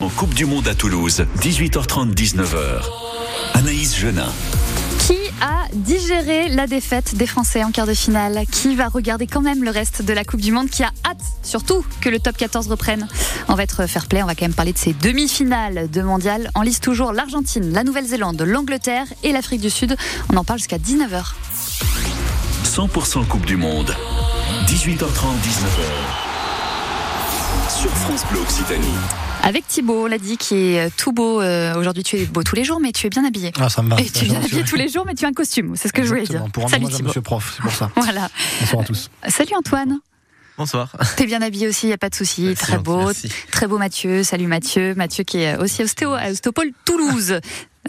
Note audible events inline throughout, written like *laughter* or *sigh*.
En Coupe du Monde à Toulouse, 18h30, 19h. Anaïs Genin. Qui a digéré la défaite des Français en quart de finale? Qui va regarder quand même le reste de la Coupe du Monde? Qui a hâte surtout que le top 14 reprenne? On va être fair play, on va quand même parler de ces demi-finales de mondial. En liste toujours l'Argentine, la Nouvelle-Zélande, l'Angleterre et l'Afrique du Sud. On en parle jusqu'à 19h. 100% Coupe du Monde, 18h30, 19h. Sur France Bleu Occitanie. Avec Thibaut, on l'a dit, qui est tout beau. euh, Aujourd'hui, tu es beau tous les jours, mais tu es bien habillé. Ah, ça me va. Et tu es bien habillé tous les jours, mais tu as un costume. C'est ce que je voulais dire. Pour Salut Thibaut. Monsieur Prof, c'est pour ça. *laughs* Voilà. Bonsoir à tous. Salut Antoine. Bonsoir. T'es bien habillé aussi, il n'y a pas de souci. Très beau. merci. Très beau Mathieu. Salut Mathieu. Mathieu qui est aussi à Ostéo, à Ostéopole Toulouse.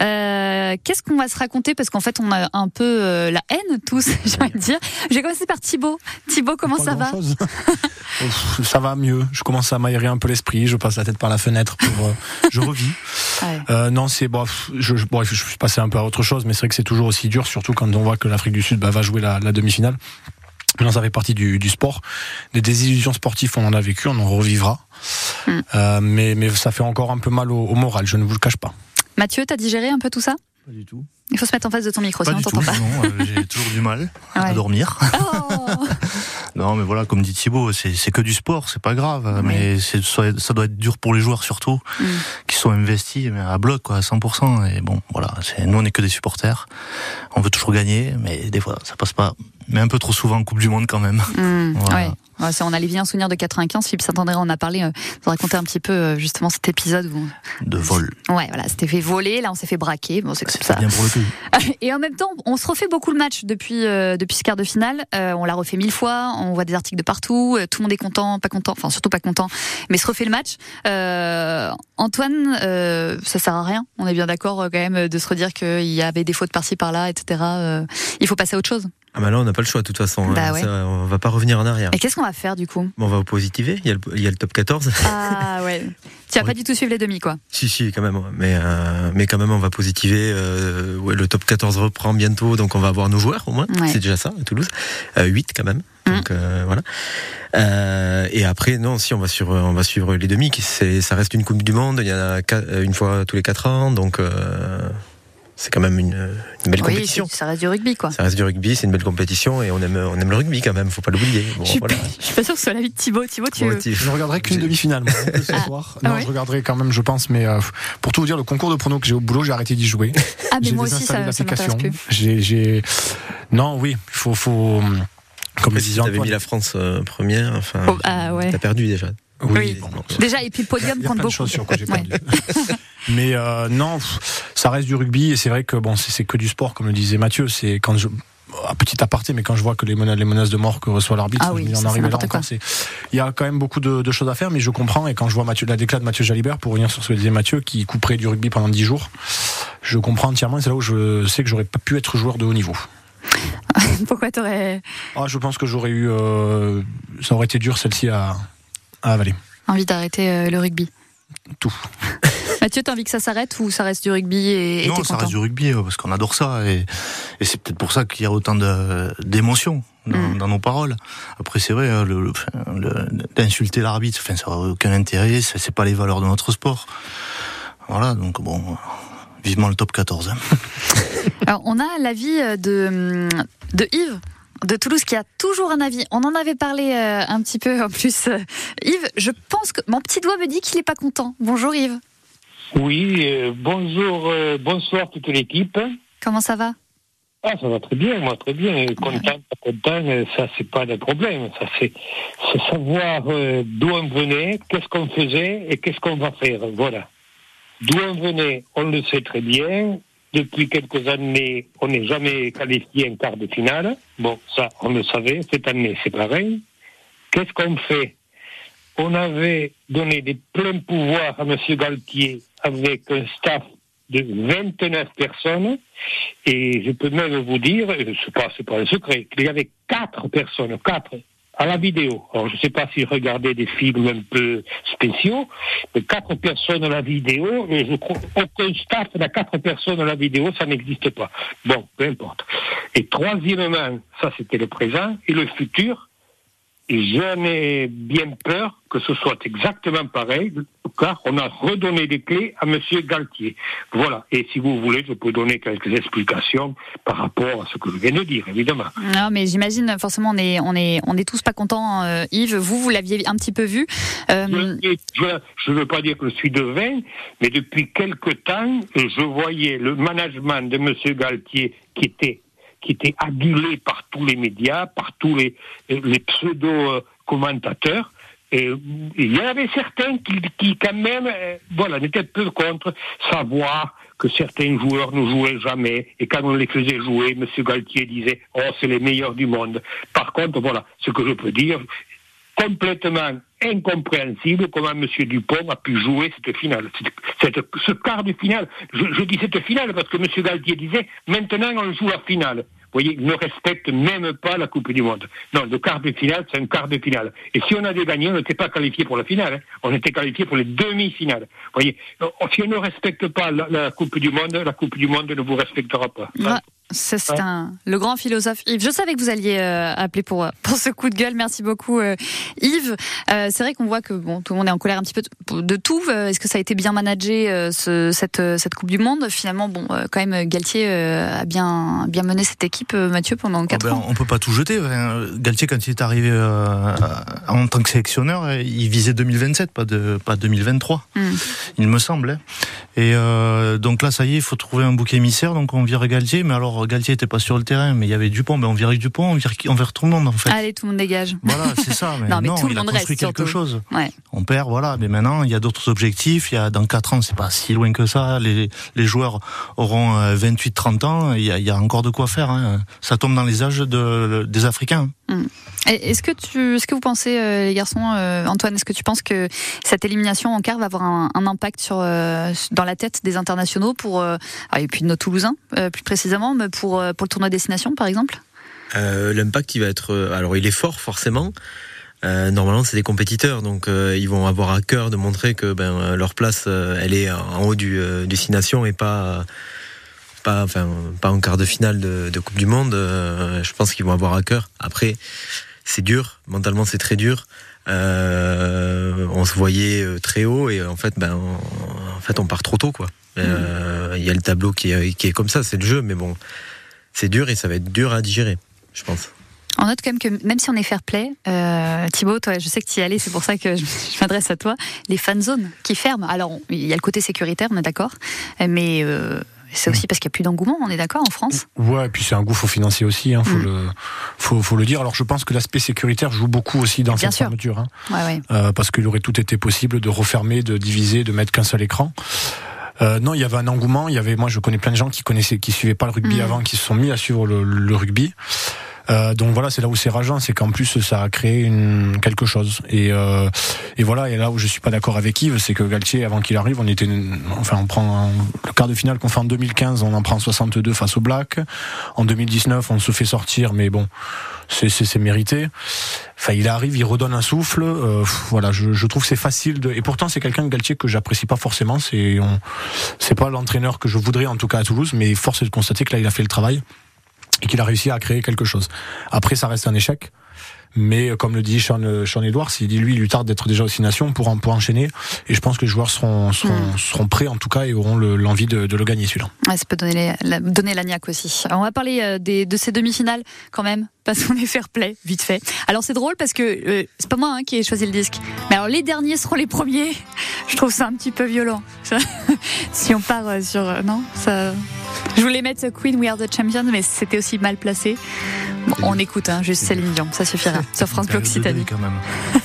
Euh, Qu'est-ce qu'on va se raconter? Parce qu'en fait, on a un peu euh, la haine tous, *laughs* j'ai envie de dire. J'ai commencé par Thibaut. Thibaut, comment ça va? *laughs* Ça va mieux. Je commence à m'aérer un peu l'esprit. Je passe la tête par la fenêtre. Pour, euh, *laughs* je revis. Ouais. Euh, non, c'est bon. Je, je, bon, je suis passé un peu à autre chose, mais c'est vrai que c'est toujours aussi dur, surtout quand on voit que l'Afrique du Sud bah, va jouer la, la demi-finale. Maintenant, ça fait partie du, du sport. Des désillusions sportives, on en a vécu, on en revivra. Hmm. Euh, mais, mais ça fait encore un peu mal au, au moral. Je ne vous le cache pas. Mathieu, t'as digéré un peu tout ça? Pas du tout. Il faut se mettre en face de ton micro, Pas sinon du on tout. t'entend pas. Non, euh, j'ai toujours du mal *laughs* à dormir. Oh *laughs* Non, mais voilà, comme dit Thibaut, c'est que du sport, c'est pas grave. Mais ça, doit être dur pour les joueurs surtout, Mm. qui sont investis mais à bloc, quoi, à 100%. Et bon, voilà, nous on est que des supporters. On veut toujours gagner, mais des fois ça passe pas. Mais un peu trop souvent en Coupe du Monde quand même. *laughs* Voilà. ouais. On a les vieux souvenirs de 95. Philippe Saint-André en a parlé. Euh, vous raconter un petit peu euh, justement cet épisode où, De vol. ouais, voilà, c'était fait voler. Là, on s'est fait braquer. Bon, c'est comme ça. bien pour le cul. *laughs* Et en même temps, on se refait beaucoup le match depuis euh, depuis ce quart de finale. Euh, on l'a refait mille fois. On voit des articles de partout. euh, tout le monde est content, pas content. Enfin, surtout pas content. Mais se refait le match. Euh, Antoine, euh, ça sert à rien. On est bien d'accord euh, quand même de se redire qu'il y avait des fautes par-ci par-là, etc. Euh, il faut passer à autre chose. Ah bah là, on n'a pas le choix de toute façon. Bah hein. ouais. Ça, on va pas revenir en arrière. Et qu'est-ce qu'on va faire du coup? Bon, on va positiver. Il y, a le, il y a le top 14. Ah *laughs* ouais. Tu vas Oui. pas du tout suivre les demi, quoi. si, si, quand même. ouais. Mais, euh, mais quand même, on va positiver. Euh, ouais, le top 14 reprend bientôt, donc on va avoir nos joueurs au moins. Ouais. C'est déjà ça à Toulouse. Euh, 8 quand même. Donc euh, voilà. Euh, et après, non, si on va sur, on va suivre les demi. ça reste une coupe du monde. Il y en a euh, une fois tous les 4 ans, donc euh, c'est quand même une, une belle Oui, compétition. ça reste du rugby, quoi. Ça reste du rugby, c'est une belle compétition et on aime, on aime le rugby quand même. Faut pas l'oublier. Bon, je, suis voilà. je suis pas sûre que ce soit l'avis de Thibaut. Thibaut, tu Bon. Je ne regarderai qu'une demi-finale moi, *laughs* ce Ah. soir. Ah Non, ouais je regarderai quand même, je pense, mais euh, pour tout vous dire, le concours de pronos que j'ai au boulot, j'ai arrêté d'y jouer. Ah, mais moi aussi, ça, ça plus. J'ai, j'ai, non, oui, il faut, faut, comme Si t'avais Antoine. mis la France euh, première, enfin, Oh, ah ouais. t'as perdu déjà. Oui. bon, Déjà, et puis le podium Il y a compte beaucoup. choses sur quoi j'ai Ouais. *laughs* Mais euh, non, ça reste du rugby et c'est vrai que bon, c'est que du sport, comme le disait Mathieu. C'est quand je un petit aparté, mais quand je vois que les menaces, les menaces de mort que reçoit l'arbitre, Ah je oui, me dis, arrive là encore. Il y a quand même beaucoup de, de choses à faire, mais je comprends. Et quand je vois Mathieu, la déclat de Mathieu Jalibert, pour revenir sur ce que disait Mathieu, qui couperait du rugby pendant 10 jours, je comprends entièrement. C'est là où je sais que j'aurais pas pu être joueur de haut niveau. *laughs* Pourquoi t'aurais Ah, je pense que j'aurais eu, euh, ça aurait été dur celle-ci à, à avaler. envie d'arrêter euh, le rugby Tout. *laughs* Mathieu, t'as envie que ça s'arrête ou ça reste du rugby et non, ça reste du rugby parce qu'on adore ça et, et c'est peut-être pour ça qu'il y a autant d'émotions dans, Mm. dans nos paroles. Après, c'est vrai, le- d'insulter l'arbitre, enfin, ça n'a aucun intérêt, c'est pas les valeurs de notre sport. Voilà, donc bon, vivement le top 14. hein. *laughs* Alors, on a l'avis euh, de, de Yves de Toulouse qui a toujours un avis. On en avait parlé euh, un petit peu en plus. Euh, Yves, je pense que mon petit doigt me dit qu'il n'est pas content. Bonjour Yves. Oui, euh, bonjour, euh, bonsoir toute l'équipe. Comment ça va Ah, ça va très bien, moi, très bien. Content, content, euh, ça, c'est pas le problème. Ça, c'est, c'est savoir euh, d'où on venait, qu'est-ce qu'on faisait et qu'est-ce qu'on va faire. Voilà. D'où on venait, on le sait très bien. Depuis quelques années, on n'est jamais qualifié en quart de finale. Bon, ça, on le savait. Cette année, c'est pareil. Qu'est-ce qu'on fait On avait donné des pleins pouvoirs à M. Galtier avec un staff de 29 personnes. Et je peux même vous dire, c'est pas, c'est pas un secret, qu'il y avait quatre personnes, quatre, à la vidéo. Alors, je ne sais pas si regardez des films un peu spéciaux, mais quatre personnes à la vidéo, et je crois aucun staff n'a quatre personnes à la vidéo, ça n'existe pas. Bon, peu importe. Et troisièmement, ça c'était le présent, et le futur, j'en ai bien peur que ce soit exactement pareil, car on a redonné les clés à Monsieur Galtier. Voilà. Et si vous voulez, je peux donner quelques explications par rapport à ce que je viens de dire, évidemment. Non, mais j'imagine forcément on est on est on est tous pas contents. Euh, Yves, vous vous l'aviez un petit peu vu. Euh... Je ne veux pas dire que je suis de vin, mais depuis quelque temps, je voyais le management de Monsieur Galtier qui était qui était adulé par tous les médias, par tous les, pseudo-commentateurs. Il y en avait certains qui, qui quand même, euh, voilà, n'étaient peu contre savoir que certains joueurs ne jouaient jamais. Et quand on les faisait jouer, M. Galtier disait, oh, c'est les meilleurs du monde. Par contre, voilà, ce que je peux dire, complètement incompréhensible comment M. Dupont a pu jouer cette finale, cette, ce quart de finale. Je, je, dis cette finale parce que M. Galtier disait maintenant on joue la finale. Vous voyez, il ne respecte même pas la Coupe du Monde. Non, le quart de finale, c'est un quart de finale. Et si on avait gagné, on n'était pas qualifié pour la finale. Hein. On était qualifié pour les demi-finales. Vous voyez, si on ne respecte pas la, Coupe du Monde, la Coupe du Monde ne vous respectera pas. Ouais. C'est un le grand philosophe Yves. Je savais que vous alliez euh, appeler pour pour ce coup de gueule. Merci beaucoup euh, Yves. Euh, c'est vrai qu'on voit que bon tout le monde est en colère un petit peu de, de tout. Est-ce que ça a été bien managé ce, cette cette Coupe du Monde? Finalement bon quand même Galtier a bien bien mené cette équipe Mathieu pendant quatre oh ben, ans. On peut pas tout jeter. Galtier quand il est arrivé en tant que sélectionneur, il visait 2027 pas de pas 2023. Mm. Il me semble. Hein. Et donc là ça y est, il faut trouver un bouc émissaire. Donc on vire Galtier, mais alors Galtier était pas sur le terrain, mais il y avait Dupont. Ben on vire Dupont, on vire, on vire tout le monde en fait. Allez, tout le monde dégage. Voilà, c'est ça. *laughs* Mais non, mais non, tout il le a monde construit reste, quelque surtout. chose. Ouais. On perd, voilà. Mais maintenant, il y a d'autres objectifs. Il y a dans 4 ans, c'est pas si loin que ça. Les, les joueurs auront 28-30 ans. Il y, a, il y, a, encore de quoi faire. Hein. Ça tombe dans les âges de, des Africains. Hum. Est-ce que est-ce que vous pensez, euh, les garçons, euh, Antoine, est-ce que tu penses que cette élimination en quart va avoir un, impact sur euh, dans la tête des internationaux pour ah, et puis de nos Toulousains plus précisément, mais pour pour le tournoi destination par exemple? L'impact, il va être, alors il est fort forcément. Normalement, c'est des compétiteurs, donc ils vont avoir à cœur de montrer que ben, leur place, elle est en haut du destination et pas, pas, enfin, pas en quart de finale de, de Coupe du Monde. je pense qu'ils vont avoir à cœur. Après, c'est dur, mentalement, c'est très dur. on se voyait très haut et en fait, ben, on, en fait, on part trop tôt, quoi. Il mmh. y a le tableau qui est, qui est comme ça, c'est le jeu, mais bon, c'est dur et ça va être dur à digérer, je pense. On note quand même que même si on est fair play, euh, Thibaut, toi, je sais que tu y allais, c'est pour ça que je, je m'adresse à toi. Les fan zones qui ferment. Alors, il y a le côté sécuritaire, on est d'accord, mais euh, c'est aussi parce qu'il n'y a plus d'engouement, on est d'accord en France Ouais, et puis c'est un gouffre financier aussi, hein, faut, mm. le, faut, faut, le dire. Alors je pense que l'aspect sécuritaire joue beaucoup aussi dans Bien cette sûr. fermeture. Hein, ouais, ouais. euh, parce qu'il aurait tout été possible de refermer, de diviser, de mettre qu'un seul écran. Euh, non, il y avait un engouement. Il y avait, moi, je connais plein de gens qui connaissaient, qui suivaient pas le rugby Mm. avant, qui se sont mis à suivre le, le rugby. Euh, donc voilà, c'est là où c'est rageant, c'est qu'en plus ça a créé une, quelque chose. Et, euh, et voilà, et là où je suis pas d'accord avec Yves, c'est que Galtier, avant qu'il arrive, on était, enfin, on prend le quart de finale qu'on fait en 2015, on en prend 62 face au Black. En 2019, on se fait sortir, mais bon, c'est mérité. Enfin, il arrive, il redonne un souffle. Euh, voilà, je, je trouve c'est facile de. Et pourtant, c'est quelqu'un Galtier que j'apprécie pas forcément. C'est, c'est pas l'entraîneur que je voudrais en tout cas à Toulouse, mais force est de constater que là, il a fait le travail et qu'il a réussi à créer quelque chose. Après, ça reste un échec. Mais comme le dit Sean, Sean Edwards, il dit lui, il lui tarde d'être déjà aussi nation pour, pour enchaîner. Et je pense que les joueurs seront, seront, Mm. seront prêts en tout cas et auront le- l'envie de, de le gagner celui-là. Ouais, ça peut donner, la, donner la niaque aussi. Alors, on va parler euh, des, de ces demi-finales quand même, parce qu'on est fair play, vite fait. Alors c'est drôle parce que euh, c'est pas moi hein, qui ai choisi le disque. Mais alors les derniers seront les premiers. Je trouve ça un petit peu violent. Ça, *laughs* si on part euh, sur... euh, non ça... Je voulais mettre Queen We Are the Champions, mais c'était aussi mal placé. Bon, on écoute, hein, juste Céline Dion, ça suffira. *laughs* Sur France Bleu Occitanie. quand même. *laughs*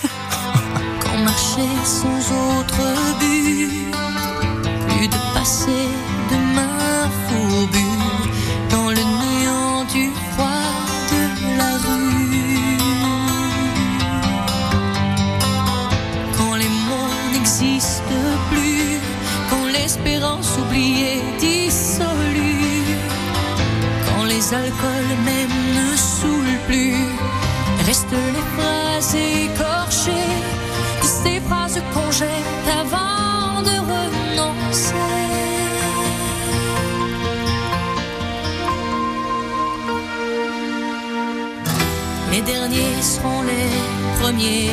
Quand marcher sans autre but, plus de passé, avant de renoncer. Les derniers seront les premier.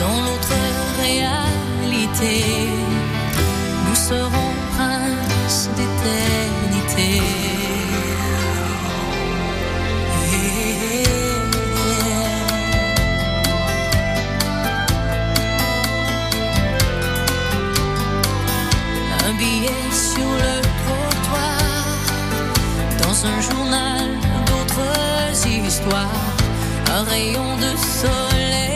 Dans l'autre réalité, nous serons un journal d'autres histoires, un rayon de soleil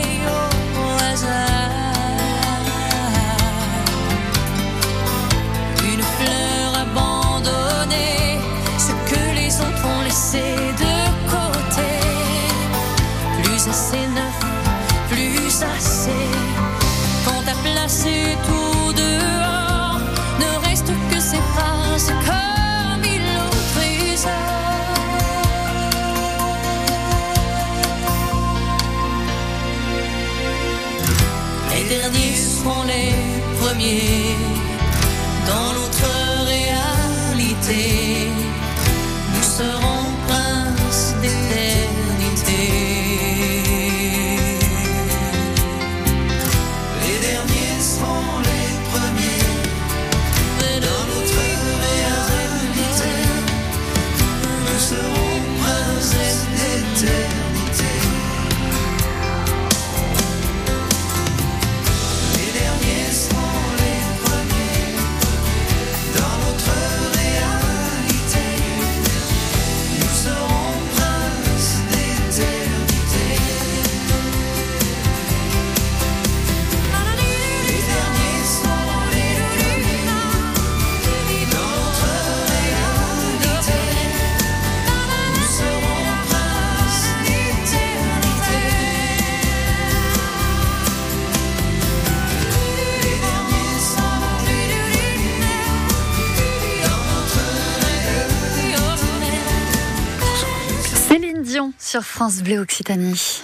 sur France Bleu Occitanie.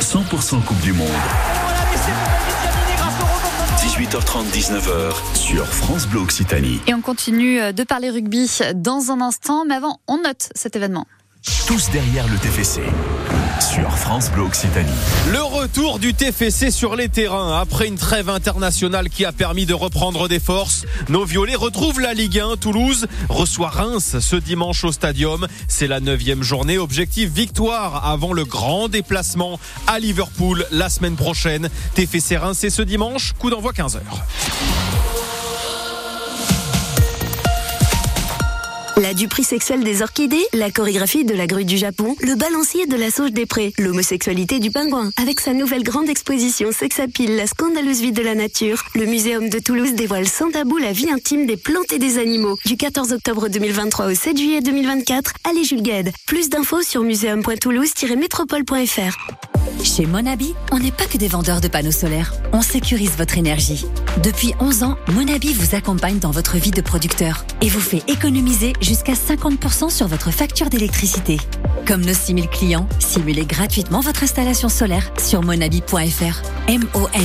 100% Coupe du Monde. 18h30, 19h sur France Bleu Occitanie. Et on continue euh, de parler rugby dans un instant, mais avant, on note cet événement. Tous derrière le TFC sur France Bleu Occitanie. Le retour du TFC sur les terrains après une trêve internationale qui a permis de reprendre des forces. Nos violets retrouvent la Ligue 1. Toulouse reçoit Reims ce dimanche au Stadium. C'est la neuvième journée. Objectif victoire avant le grand déplacement à Liverpool la semaine prochaine. TFC Reims c'est ce dimanche. Coup d'envoi 15h. La duperie sexuelle des orchidées, la chorégraphie de la grue du Japon, le balancier de la sauge des prés, l'homosexualité du pingouin. Avec sa nouvelle grande exposition Sexapile, la scandaleuse vie de la nature, le Muséum de Toulouse dévoile sans tabou la vie intime des plantes et des animaux. Du 14 octobre 2023 au 7 juillet 2024, allez Jules Gued. Plus d'infos sur muséum.toulouse-métropole.fr. Chez Monabi, on n'est pas que des vendeurs de panneaux solaires. On sécurise votre énergie. Depuis 11 ans, Monabi vous accompagne dans votre vie de producteur et vous fait économiser jusqu'à 50% sur votre facture d'électricité. Comme nos 6000 clients, simulez gratuitement votre installation solaire sur monabi.fr. M-O-N-A-B-E-E.fr.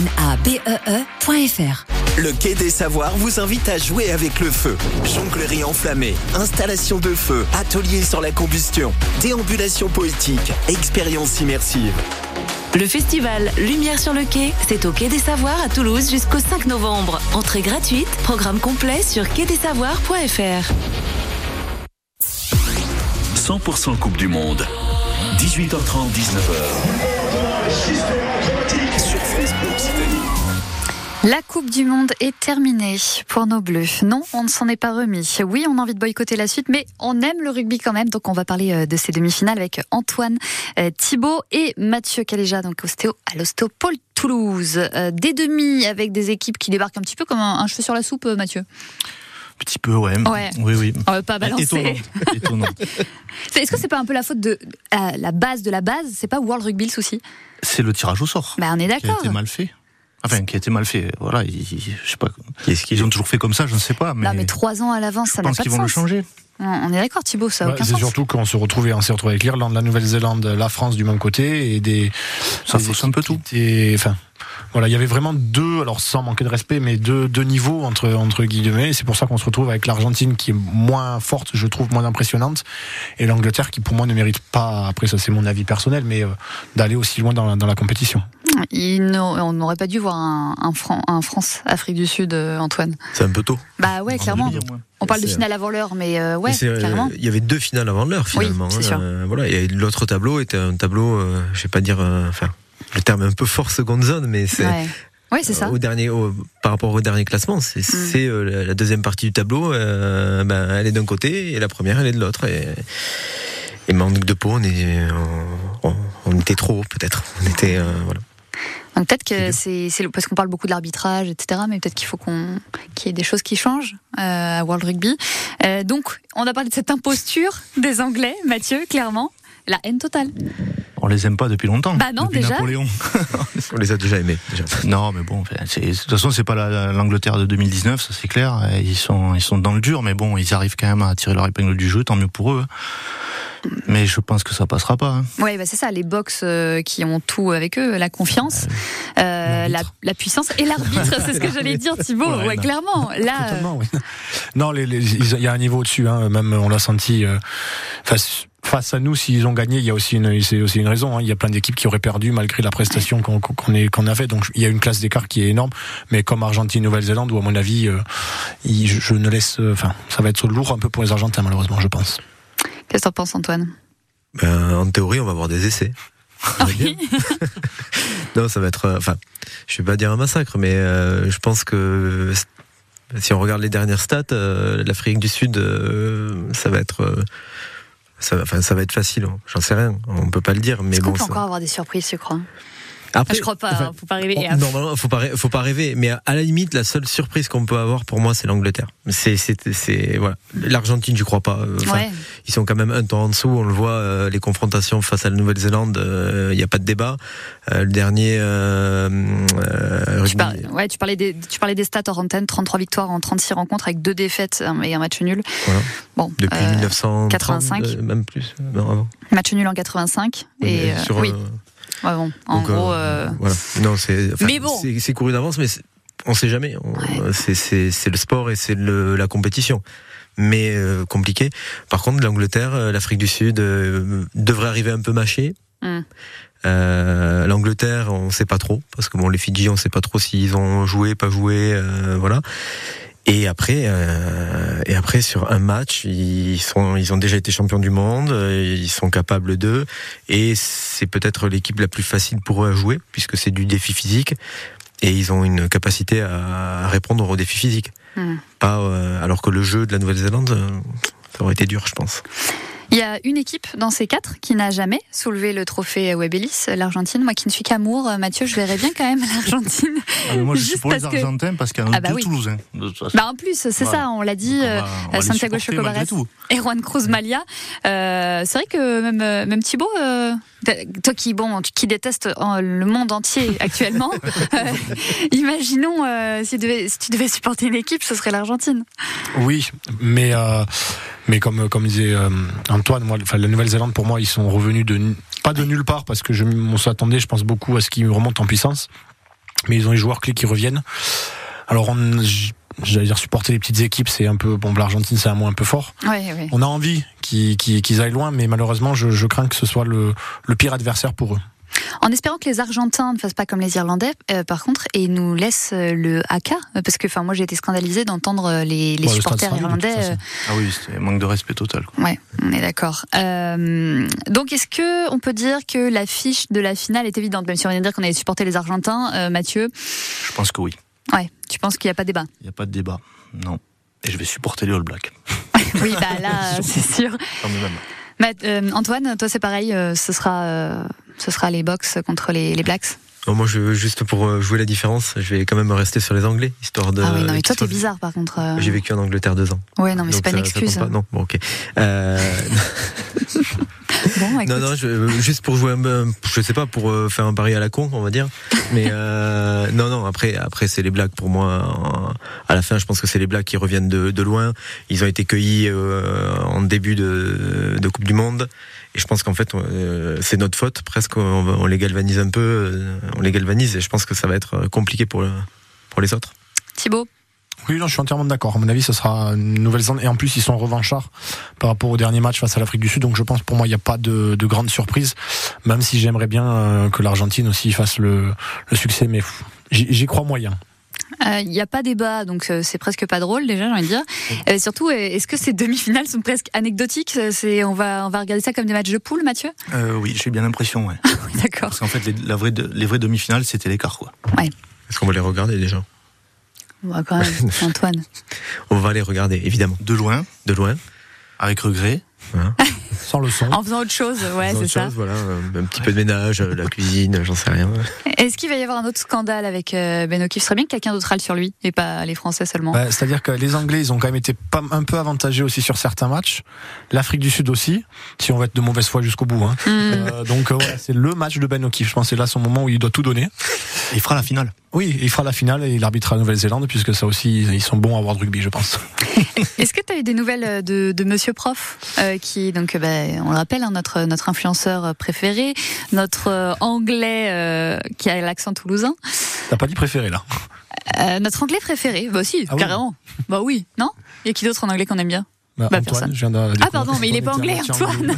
Le Quai des Savoirs vous invite à jouer avec le feu. Jonglerie enflammée, installation de feu, atelier sur la combustion, déambulation poétique, expérience immersive. Le festival Lumière sur le quai, c'est au Quai des Savoirs à Toulouse jusqu'au 5 novembre. Entrée gratuite, programme complet sur quaidesavoirs.fr. 100% Coupe du Monde. 18h30, 19h. Sur France Bleu Occitanie. La Coupe du Monde est terminée pour nos Bleus. Non, on ne s'en est pas remis. Oui, on a envie de boycotter la suite, mais on aime le rugby quand même. Donc, on va parler euh, de ces demi-finales avec Antoine euh, Thibault et Mathieu Caléja, donc ostéo à l'Ostéopole Toulouse. Euh, Des demi avec des équipes qui débarquent un petit peu comme un, cheveu sur la soupe, euh, Mathieu. Petit peu, ouais. Ouais. Oui, oui. On va pas balancer. Étonnant. *laughs* Étonnant. Est-ce que c'est pas un peu la faute de euh, la base de la base C'est pas World Rugby le souci? C'est le tirage au sort. Bah, on est Qui a d'accord. été mal fait. Enfin, qui a été mal fait. Voilà, ils, je sais pas. Qu'est-ce qu'ils Ils ont toujours fait comme ça, je ne sais pas. Mais, Non, mais trois ans à l'avance, ça je n'a pas de qu'ils vont le sens. changer. On est d'accord, Thibaut, ça aucun c'est sens. surtout qu'on se retrouvait, on s'est retrouvé avec l'Irlande, la Nouvelle-Zélande, la France du même côté et des. Ça des fausse un peu tout. étaient- Enfin, Voilà, il y avait vraiment deux, alors sans manquer de respect, mais deux, deux niveaux entre, entre guillemets. C'est pour ça qu'on se retrouve avec l'Argentine qui est moins forte, je trouve, moins impressionnante, et l'Angleterre qui, pour moi, ne mérite pas, après ça c'est mon avis personnel, mais euh, d'aller aussi loin dans la, dans la compétition. Il on n'aurait pas dû voir un, un, Fran- un France-Afrique du Sud, euh, Antoine. C'est un peu tôt. Bah ouais, clairement. On parle de finale avant l'heure, mais euh, ouais, carrément. Il y avait deux finales avant l'heure finalement. c'est hein. sûr. Euh, voilà, et l'autre tableau était un tableau, euh, je vais pas dire, euh, enfin, le terme est un peu fort seconde zone, mais c'est Ouais, ouais c'est ça. Mm. au dernier, au- par rapport au dernier classement, c'est c'est, euh, la, deuxième partie du tableau. euh, ben, elle est d'un côté et la première elle est de l'autre. Et, et manque de peau, on, est, on, on était trop haut peut-être. On était euh, voilà. Donc peut-être que c'est parce qu'on parle beaucoup de l'arbitrage, etc. Mais peut-être qu'il faut qu'on qu'il y ait des choses qui changent euh, à World Rugby. Euh, donc on a parlé de cette imposture des Anglais, Mathieu, clairement. La haine totale. On les aime pas depuis longtemps. Bah non, depuis déjà. Napoléon. *laughs* On les a déjà aimés. Déjà. Non, mais bon, de toute façon, c'est pas la- l'Angleterre de 2019, ça c'est clair. Ils sont, ils sont dans le dur, mais bon, ils arrivent quand même à tirer leur épingle du jeu, tant mieux pour eux. Mais je pense que ça passera pas. hein. Ouais, bah c'est ça, les box euh, qui ont tout avec eux, la confiance, euh, la, la puissance et l'arbitre, c'est ce que j'allais dire, *laughs* Thibaut. Ouais, clairement. Là, euh, oui. Non, les- les- il y a un niveau au-dessus, hein, même on l'a senti. euh, face, à nous, s'ils ont gagné, il y a aussi une, c'est aussi une raison. hein. Il y a plein d'équipes qui auraient perdu malgré la prestation qu'on qu'on est- qu'on a fait. Donc il y a une classe d'écart qui est énorme. Mais comme Argentine, Nouvelle-Zélande, où à mon avis, euh, il- je, je ne laisse, euh, enfin, ça va être lourd un peu pour les Argentins malheureusement, je pense. qu'est-ce que t'en penses, Antoine? Ben, en théorie, on va avoir des essais. Va bien. *laughs* non, ça va être, euh, enfin, je vais pas dire un massacre, mais euh, je pense que si on regarde les dernières stats, euh, l'Afrique du Sud, euh, ça va être, euh, ça, va- enfin, ça va être facile. hein. J'en sais rien, on peut pas le dire, mais Est-ce qu'on bon. peut ça- encore avoir des surprises, tu crois? Après, Ah, Je crois pas, enfin, hein, faut pas arriver. on- Normalement, faut pas, faut pas rêver, mais à la limite, la seule surprise qu'on peut avoir pour moi, c'est l'Angleterre. C'est, c'est, c'est, voilà. L'Argentine, je crois pas. euh, enfin, Ouais. Ils sont quand même un temps en dessous. On le voit, euh, les confrontations face à la Nouvelle-Zélande, il n'y a pas de débat. Euh, le dernier euh, euh, Tu, rugby- par- ouais, tu, parlais des, tu parlais des stats hors antenne, 33 victoires en 36 rencontres avec deux défaites euh, et un match nul. Voilà. Bon, depuis euh, 1985, 85. euh, même plus. Non, avant. match nul en 85. Oui, et, euh, sur, oui, euh, ouais, bon, en donc, euh, gros. euh, voilà. Non, c'est. Mais bon. c'est- c'est couru d'avance, mais on sait jamais. On- c'est- C'est c'est le sport et c'est le- la compétition. Mais euh, compliqué. Par contre, l'Angleterre, l'Afrique du Sud euh, devrait arriver un peu mâché. Hmm. Euh, L'Angleterre, on sait pas trop parce que bon, les Fidji, on sait pas trop s'ils ont joué, pas joué, euh, voilà. Et après, euh, et après sur un match, ils sont, ils ont déjà été champions du monde, euh, ils sont capables d'eux, et c'est peut-être l'équipe la plus facile pour eux à jouer puisque c'est du défi physique, et ils ont une capacité à répondre aux défis physiques. Hmm. Pas, euh, alors que le jeu de la Nouvelle-Zélande, euh, ça aurait été dur, je pense. Il y a une équipe dans ces quatre qui n'a jamais soulevé le trophée Webb Ellis, l'Argentine. Moi qui ne suis qu'amour, euh, Mathieu, je verrais bien quand même *laughs* l'Argentine. Ah, moi, je suis pour les que- Argentins parce qu'il y en a Ah bah deux oui. Toulousains. de toute façon. Bah en plus, c'est Voilà. ça, on l'a dit, on euh, va- on va les Santiago Chocobares et Juan Cruz Malia. Euh, c'est vrai que même, euh, même Thibaut, euh, toi qui, bon, qui déteste euh, le monde entier *laughs* actuellement, euh, imaginons euh, si, tu devais, si tu devais supporter une équipe, ce serait l'Argentine. Oui, mais euh, mais comme comme disait Antoine, moi, la Nouvelle-Zélande pour moi ils sont revenus de pas de nulle part parce que je on s'attendait, je pense beaucoup à ce qu'ils remontent en puissance, mais ils ont les joueurs clés qui reviennent. Alors on, j'allais dire supporter les petites équipes, c'est un peu bon, l'Argentine c'est un mot un peu fort. Ouais, ouais. On a envie qu'ils qu'ils- qu'ils aillent loin, mais malheureusement je, je crains que ce soit le, le pire adversaire pour eux. En espérant que les Argentins ne fassent pas comme les Irlandais, euh, par contre, et nous laissent euh, le haka, euh, parce que enfin moi j'ai été scandalisée d'entendre les, les supporters irlandais. Ah oui, c'était manque de respect total. quoi. ouais, on est d'accord. Euh, donc est-ce que on peut dire que la fiche de la finale est évidente, même si on vient de dire qu'on allait supporter les Argentins, euh, Mathieu? Je pense que oui. Ouais, tu penses qu'il n'y a pas débat? Il n'y a pas de débat. Non. Et je vais supporter les All Blacks. *laughs* Oui, bah là, *laughs* c'est sûr. Quand même. Matt- euh, Antoine, toi c'est pareil, euh, ce sera, euh, ce sera les Box contre les, les Blacks? Non, moi, je, juste pour jouer la différence, je vais quand même rester sur les Anglais, histoire de. ah oui, non, mais toi t'es bizarre par contre. J'ai vécu en Angleterre deux ans. Ouais, non, mais c'est pas une excuse. pas. Non, bon, ok. *laughs* Euh, Bon. Non, non, je- juste pour jouer un je sais pas, pour euh, faire un pari à la con, on va dire. Mais euh, *laughs* non, non, après, après c'est les blagues pour moi. À la fin, je pense que c'est les blagues qui reviennent de, de loin. Ils ont été cueillis euh, en début de, de Coupe du Monde. Et je pense qu'en fait, euh, c'est notre faute, presque. On, on les galvanise un peu, euh, on les galvanise. Et je pense que ça va être compliqué pour, le- pour les autres. Thibaut Oui, non, je suis entièrement d'accord. À mon avis, ce sera une Nouvelle-Zélande. Et en plus, ils sont revanchards par rapport au dernier match face à l'Afrique du Sud. Donc, je pense pour moi, il n'y a pas de, de grande surprise. Même si j'aimerais bien euh, que l'Argentine aussi fasse le, le succès. Mais j'y crois moyen. Il n'y a pas débat, donc euh, c'est presque pas drôle déjà, j'ai envie de dire. Euh, surtout, euh, est-ce que ces demi-finales sont presque anecdotiques? Euh, C'est, on va, on va regarder ça comme des matchs de poule, Mathieu? Euh, oui, j'ai bien l'impression, ouais. *laughs* D'accord. Parce qu'en fait, les, la vraie, de- les vraies demi-finales, c'était l'écart, quoi. Est-ce qu'on va les regarder déjà? Ouais, quand même, *laughs* Antoine. On va les regarder, évidemment. De loin, De loin. avec regret. Voilà. Sans le son. En faisant autre chose, ouais, c'est ça. chose, Voilà, un petit peu de ménage, euh, la cuisine, j'en sais rien. Est-ce qu'il va y avoir un autre scandale avec Ben O'Keefe Ce serait bien que quelqu'un d'autre râle sur lui, et pas les Français seulement? Bah, C'est-à-dire que les Anglais, ils ont quand même été pas, un peu avantagés aussi sur certains matchs. L'Afrique du Sud aussi, si on va être de mauvaise foi jusqu'au bout. Hein. Hmm. Euh, donc, euh, ouais, c'est le match de Ben O'Keefe. Je pense que c'est là son moment où il doit tout donner. Et il fera la finale. Oui, il fera la finale et il arbitrera la Nouvelle-Zélande, puisque ça aussi, ils sont bons à avoir de rugby, je pense. *laughs* Est-ce que tu as eu des nouvelles euh, de, de Monsieur Prof, euh, qui donc, euh, bah, on le rappelle, hein, notre notre influenceur préféré, notre euh, anglais euh, qui a l'accent toulousain, T'as pas dit préféré, là Euh, notre anglais préféré, bah si, Ah oui. carrément. Bah oui, non? Il y a qui d'autre en anglais qu'on aime bien? Bah, Bah, Antoine, personne. je viens de Ah pardon, mais il est pas Antoine anglais, Antoine.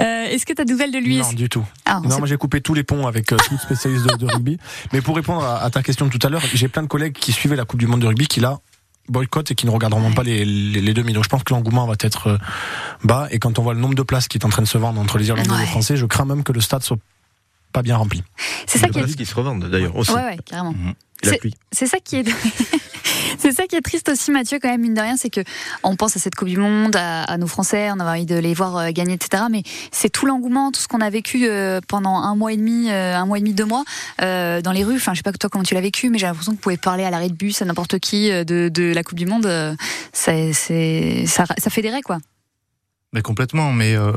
Euh, Est-ce que tu as de nouvelles de lui? Non, du tout. Ah, Non, moi j'ai coupé tous les ponts avec euh, tout spécialiste de, de rugby. Mais pour répondre à, à ta question de tout à l'heure, j'ai plein de collègues qui suivaient la Coupe du Monde de rugby qui là boycottent et qui ne regarderont pas les, les, les demi. Donc je pense que l'engouement va être euh, bas. Et quand on voit le nombre de places qui est en train de se vendre entre les Irlandais et les Français, je crains même que le stade soit pas bien rempli. c'est ça qui est places qui se revendent d'ailleurs aussi. Ouais, ouais, carrément. Pluie. C'est ça qui est. *laughs* *laughs* C'est ça qui est triste aussi, Mathieu, quand même, mine de rien, c'est que on pense à cette Coupe du Monde, à, à nos Français, on a envie de les voir euh, gagner, etc. Mais c'est tout l'engouement, tout ce qu'on a vécu euh, pendant un mois et demi, euh, un mois et demi, deux mois, dans les rues. Enfin, je sais pas toi comment tu l'as vécu, mais j'ai l'impression que vous pouvez parler à l'arrêt de bus à n'importe qui de, de la Coupe du Monde. c'est, ça, ça fédérait, quoi. Mais complètement, mais euh,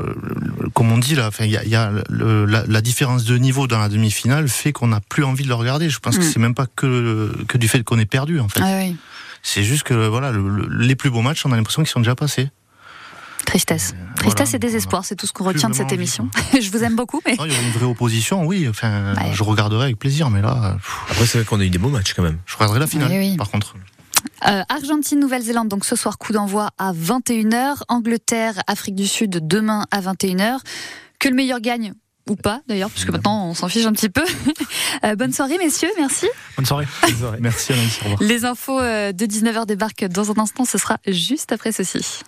comme on dit là, il y a, y a le- la, la différence de niveau dans la demi-finale fait qu'on n'a plus envie de le regarder. Je pense que Mm. c'est même pas que que du fait qu'on est perdu en fait. Ouais, ouais. C'est juste que voilà, le- le- les plus beaux matchs, on a l'impression qu'ils sont déjà passés. Tristesse. Tristesse et désespoir, c'est tout ce qu'on retient de cette envie, émission. *laughs* je vous aime beaucoup, mais Non, il y aurait une vraie opposition, oui. Enfin, Ouais. je regarderai avec plaisir, mais là, pff, Après, c'est vrai qu'on a eu des beaux matchs quand même. je regarderai la finale. Oui, oui. Par contre, Euh, Argentine, Nouvelle-Zélande, donc ce soir coup d'envoi à 21h. Angleterre, Afrique du Sud demain à 21h. Que le meilleur gagne ou pas d'ailleurs, puisque maintenant on s'en fiche un petit peu. *laughs* Euh, bonne soirée messieurs, merci. Bonne soirée. *laughs* merci revoir. Les infos euh, de 19h débarquent dans un instant, ce sera juste après ceci.